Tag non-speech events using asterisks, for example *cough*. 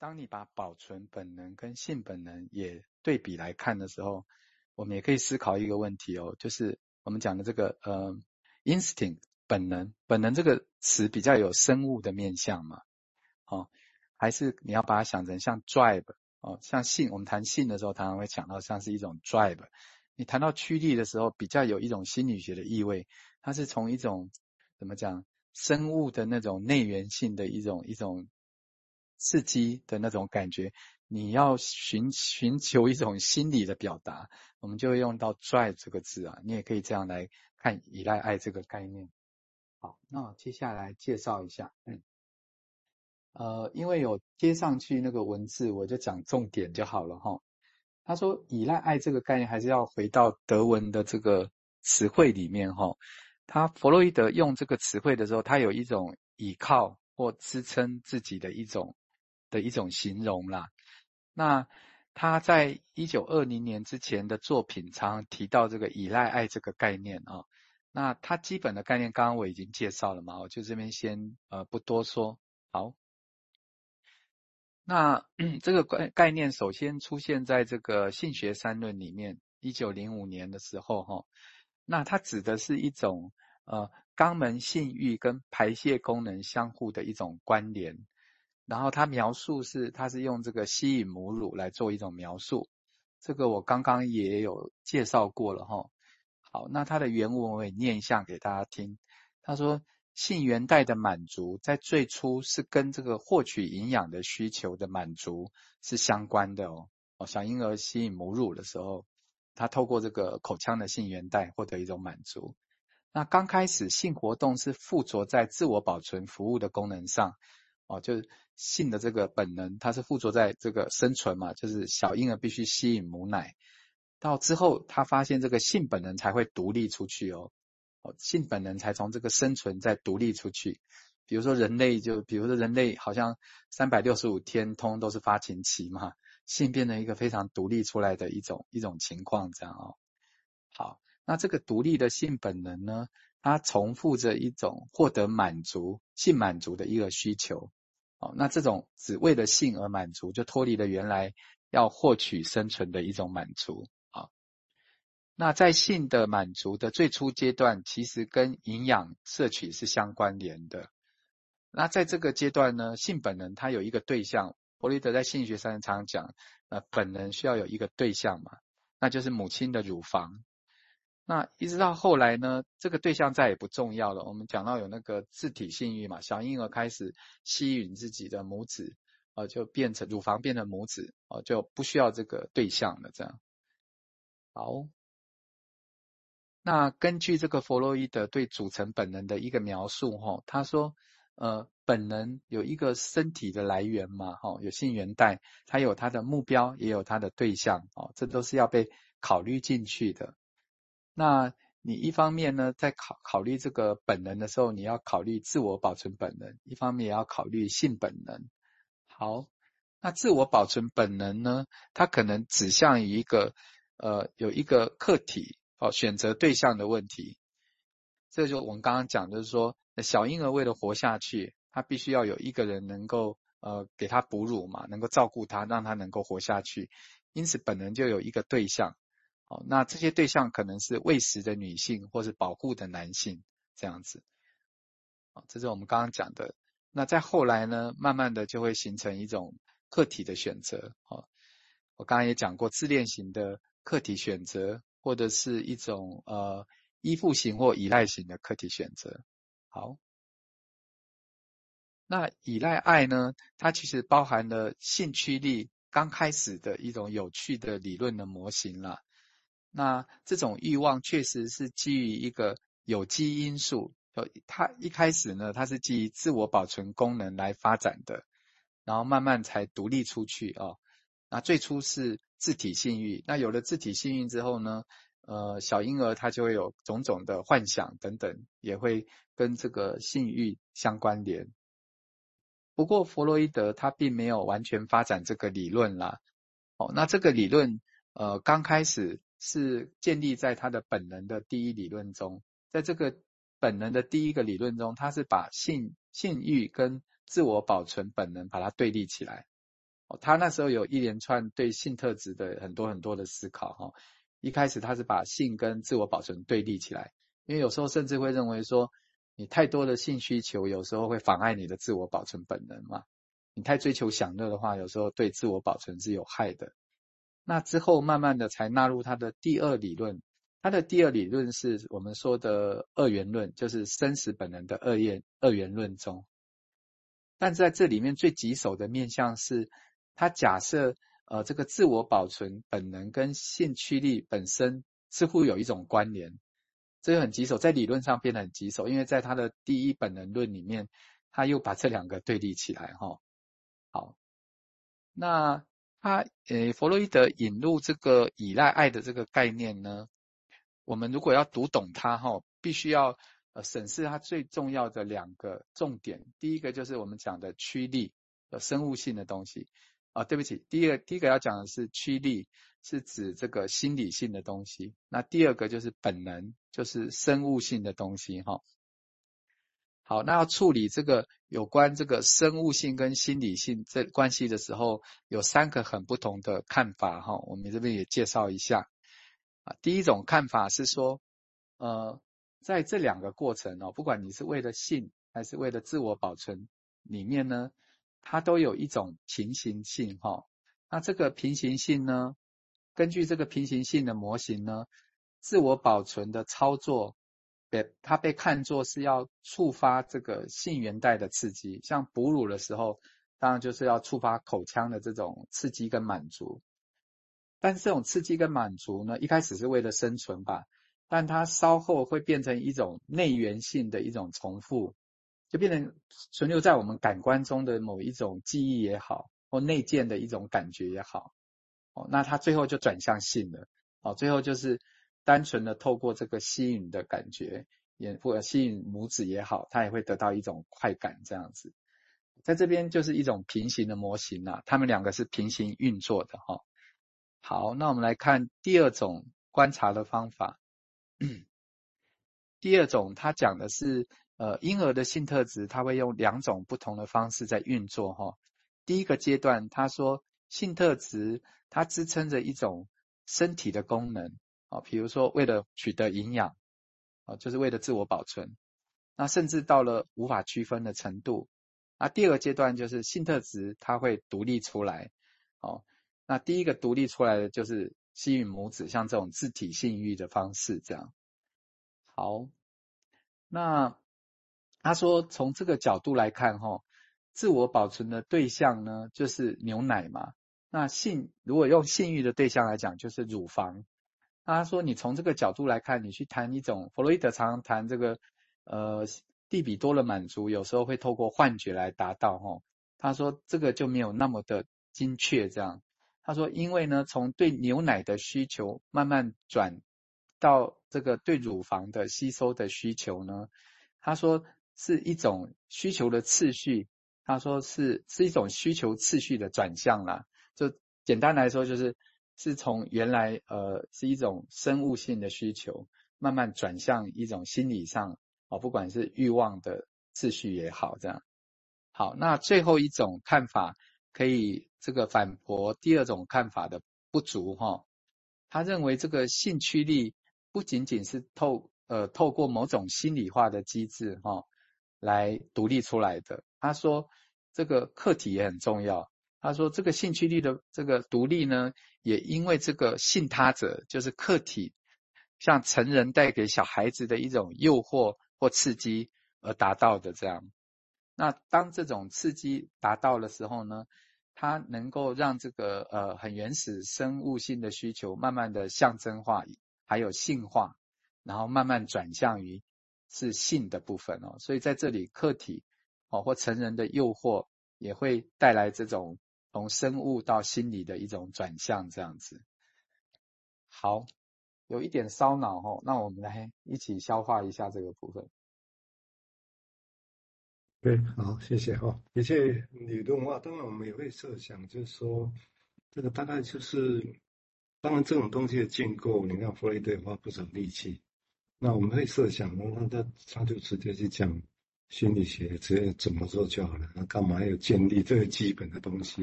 当你把保存本能跟性本能也对比来看的时候，我们也可以思考一个问题哦，就是我们讲的这个呃，instinct 本能，本能这个词比较有生物的面向嘛，哦，还是你要把它想成像 drive 哦，像性，我们谈性的时候，常常会讲到像是一种 drive。你谈到驱力的时候，比较有一种心理学的意味，它是从一种怎么讲，生物的那种内源性的一种一种。刺激的那种感觉，你要寻寻求一种心理的表达，我们就会用到 drive 这个字啊。你也可以这样来看依赖爱这个概念。好，那我接下来介绍一下，嗯，呃，因为有接上去那个文字，我就讲重点就好了哈。他说依赖爱这个概念还是要回到德文的这个词汇里面哈。他弗洛伊德用这个词汇的时候，他有一种倚靠或支撑自己的一种。的一种形容啦。那他在一九二零年之前的作品常常提到这个依赖爱这个概念啊。那他基本的概念刚刚我已经介绍了嘛，我就这边先呃不多说。好，那 *clears throat* 这个概概念首先出现在这个性学三论里面，一九零五年的时候哈。那它指的是一种呃肛门性欲跟排泄功能相互的一种关联。然后他描述是，他是用这个吸引母乳来做一种描述，这个我刚刚也有介绍过了哈。好，那他的原文我也念一下给大家听。他说，性源带的满足在最初是跟这个获取营养的需求的满足是相关的哦。哦，小婴儿吸引母乳的时候，他透过这个口腔的性源带获得一种满足。那刚开始性活动是附着在自我保存服务的功能上。哦，就是性的这个本能，它是附着在这个生存嘛，就是小婴儿必须吸引母奶，到之后他发现这个性本能才会独立出去哦，哦，性本能才从这个生存再独立出去。比如说人类就，比如说人类好像三百六十五天通都是发情期嘛，性变成一个非常独立出来的一种一种情况这样哦。好，那这个独立的性本能呢，它重复着一种获得满足、性满足的一个需求。哦，那这种只为了性而满足，就脱离了原来要获取生存的一种满足。啊，那在性的满足的最初阶段，其实跟营养摄取是相关联的。那在这个阶段呢，性本能它有一个对象，弗洛伊德在性学上常讲，呃，本能需要有一个对象嘛，那就是母亲的乳房。那一直到后来呢，这个对象再也不重要了。我们讲到有那个自体性欲嘛，小婴儿开始吸吮自己的母子，呃，就变成乳房变成母子，呃，就不需要这个对象了。这样，好。那根据这个弗洛伊德对组成本能的一个描述，哈，他说，呃，本能有一个身体的来源嘛，哈，有性源带，它有它的目标，也有它的对象，哦，这都是要被考虑进去的。那你一方面呢，在考考虑这个本能的时候，你要考虑自我保存本能；一方面也要考虑性本能。好，那自我保存本能呢，它可能指向于一个呃，有一个客体哦，选择对象的问题。这就我们刚刚讲，就是说，小婴儿为了活下去，他必须要有一个人能够呃给他哺乳嘛，能够照顾他，让他能够活下去。因此，本能就有一个对象。哦，那这些对象可能是喂食的女性，或是保护的男性，这样子。啊，这是我们刚刚讲的。那再后来呢，慢慢的就会形成一种客体的选择。哦，我刚刚也讲过，自恋型的客体选择，或者是一种呃依附型或依赖型的客体选择。好，那依赖爱呢，它其实包含了性驱力刚开始的一种有趣的理论的模型啦。那这种欲望确实是基于一个有机因素，呃，它一开始呢，它是基于自我保存功能来发展的，然后慢慢才独立出去啊。那最初是自体性欲，那有了自体性欲之后呢，呃，小婴儿他就会有种种的幻想等等，也会跟这个性欲相关联。不过弗洛伊德他并没有完全发展这个理论啦。哦，那这个理论呃刚开始。是建立在他的本能的第一理论中，在这个本能的第一个理论中，他是把性性欲跟自我保存本能把它对立起来。哦，他那时候有一连串对性特质的很多很多的思考哈。一开始他是把性跟自我保存对立起来，因为有时候甚至会认为说，你太多的性需求有时候会妨碍你的自我保存本能嘛。你太追求享乐的话，有时候对自我保存是有害的。那之后慢慢的才纳入他的第二理论，他的第二理论是我们说的二元论，就是生死本能的二元二元论中。但在这里面最棘手的面向是，他假设呃这个自我保存本能跟性驱力本身似乎有一种关联，这个很棘手，在理论上变得很棘手，因为在他的第一本能论里面，他又把这两个对立起来哈。好，那他呃弗洛伊德引入这个依赖爱的这个概念呢，我们如果要读懂它哈，必须要。呃，审视它最重要的两个重点，第一个就是我们讲的驱力，呃，生物性的东西。啊，对不起，第一个第一个要讲的是驱力，是指这个心理性的东西。那第二个就是本能，就是生物性的东西哈。好，那要处理这个有关这个生物性跟心理性这关系的时候，有三个很不同的看法哈。我们这边也介绍一下。啊，第一种看法是说，呃。在这两个过程哦，不管你是为了性还是为了自我保存，里面呢，它都有一种平行性哈。那这个平行性呢，根据这个平行性的模型呢，自我保存的操作，被它被看作是要触发这个性原带的刺激，像哺乳的时候，当然就是要触发口腔的这种刺激跟满足。但是这种刺激跟满足呢，一开始是为了生存吧。但它稍后会变成一种内源性的一种重复，就变成存留在我们感官中的某一种记忆也好，或内建的一种感觉也好，哦，那它最后就转向性了，哦，最后就是单纯的透过这个吸引的感觉，也或吸引母子也好，它也会得到一种快感这样子，在这边就是一种平行的模型啊，他们两个是平行运作的哈。好，那我们来看第二种观察的方法。*coughs* 第二种，他讲的是，呃，婴儿的性特质，他会用两种不同的方式在运作哈。第一个阶段，他说性特质，它支撑着一种身体的功能啊，比如说为了取得营养啊，就是为了自我保存。那甚至到了无法区分的程度。那第二个阶段就是性特质，它会独立出来。哦，那第一个独立出来的就是。吸引母子，像这种自体性欲的方式，这样。好，那他说从这个角度来看，哈，自我保存的对象呢，就是牛奶嘛。那性如果用性欲的对象来讲，就是乳房。他说你从这个角度来看，你去谈一种弗洛伊德常常谈这个，呃，蒂比多的满足，有时候会透过幻觉来达到，哈。他说这个就没有那么的精确，这样。他说：“因为呢，从对牛奶的需求慢慢转到这个对乳房的吸收的需求呢，他说是一种需求的次序。他说是是一种需求次序的转向啦。就简单来说，就是是从原来呃是一种生物性的需求，慢慢转向一种心理上哦，不管是欲望的秩序也好，这样。好，那最后一种看法。”可以这个反驳第二种看法的不足哈，他认为这个性驱力不仅仅是透呃透过某种心理化的机制哈来独立出来的。他说这个客体也很重要。他说这个性驱力的这个独立呢，也因为这个信他者就是客体，像成人带给小孩子的一种诱惑或刺激而达到的这样。那当这种刺激达到的时候呢，它能够让这个呃很原始生物性的需求慢慢的象征化，还有性化，然后慢慢转向于是性的部分哦。所以在这里，客体哦或成人的诱惑也会带来这种从生物到心理的一种转向这样子。好，有一点烧脑哦，那我们来一起消化一下这个部分。对，好，谢谢哈。一切理论化，当然我们也会设想，就是说，这个大概就是，当然这种东西的建构，你看弗洛伊德花不少力气。那我们会设想，那他他就直接去讲心理学，直接怎么做就好了，那干嘛要建立这个基本的东西？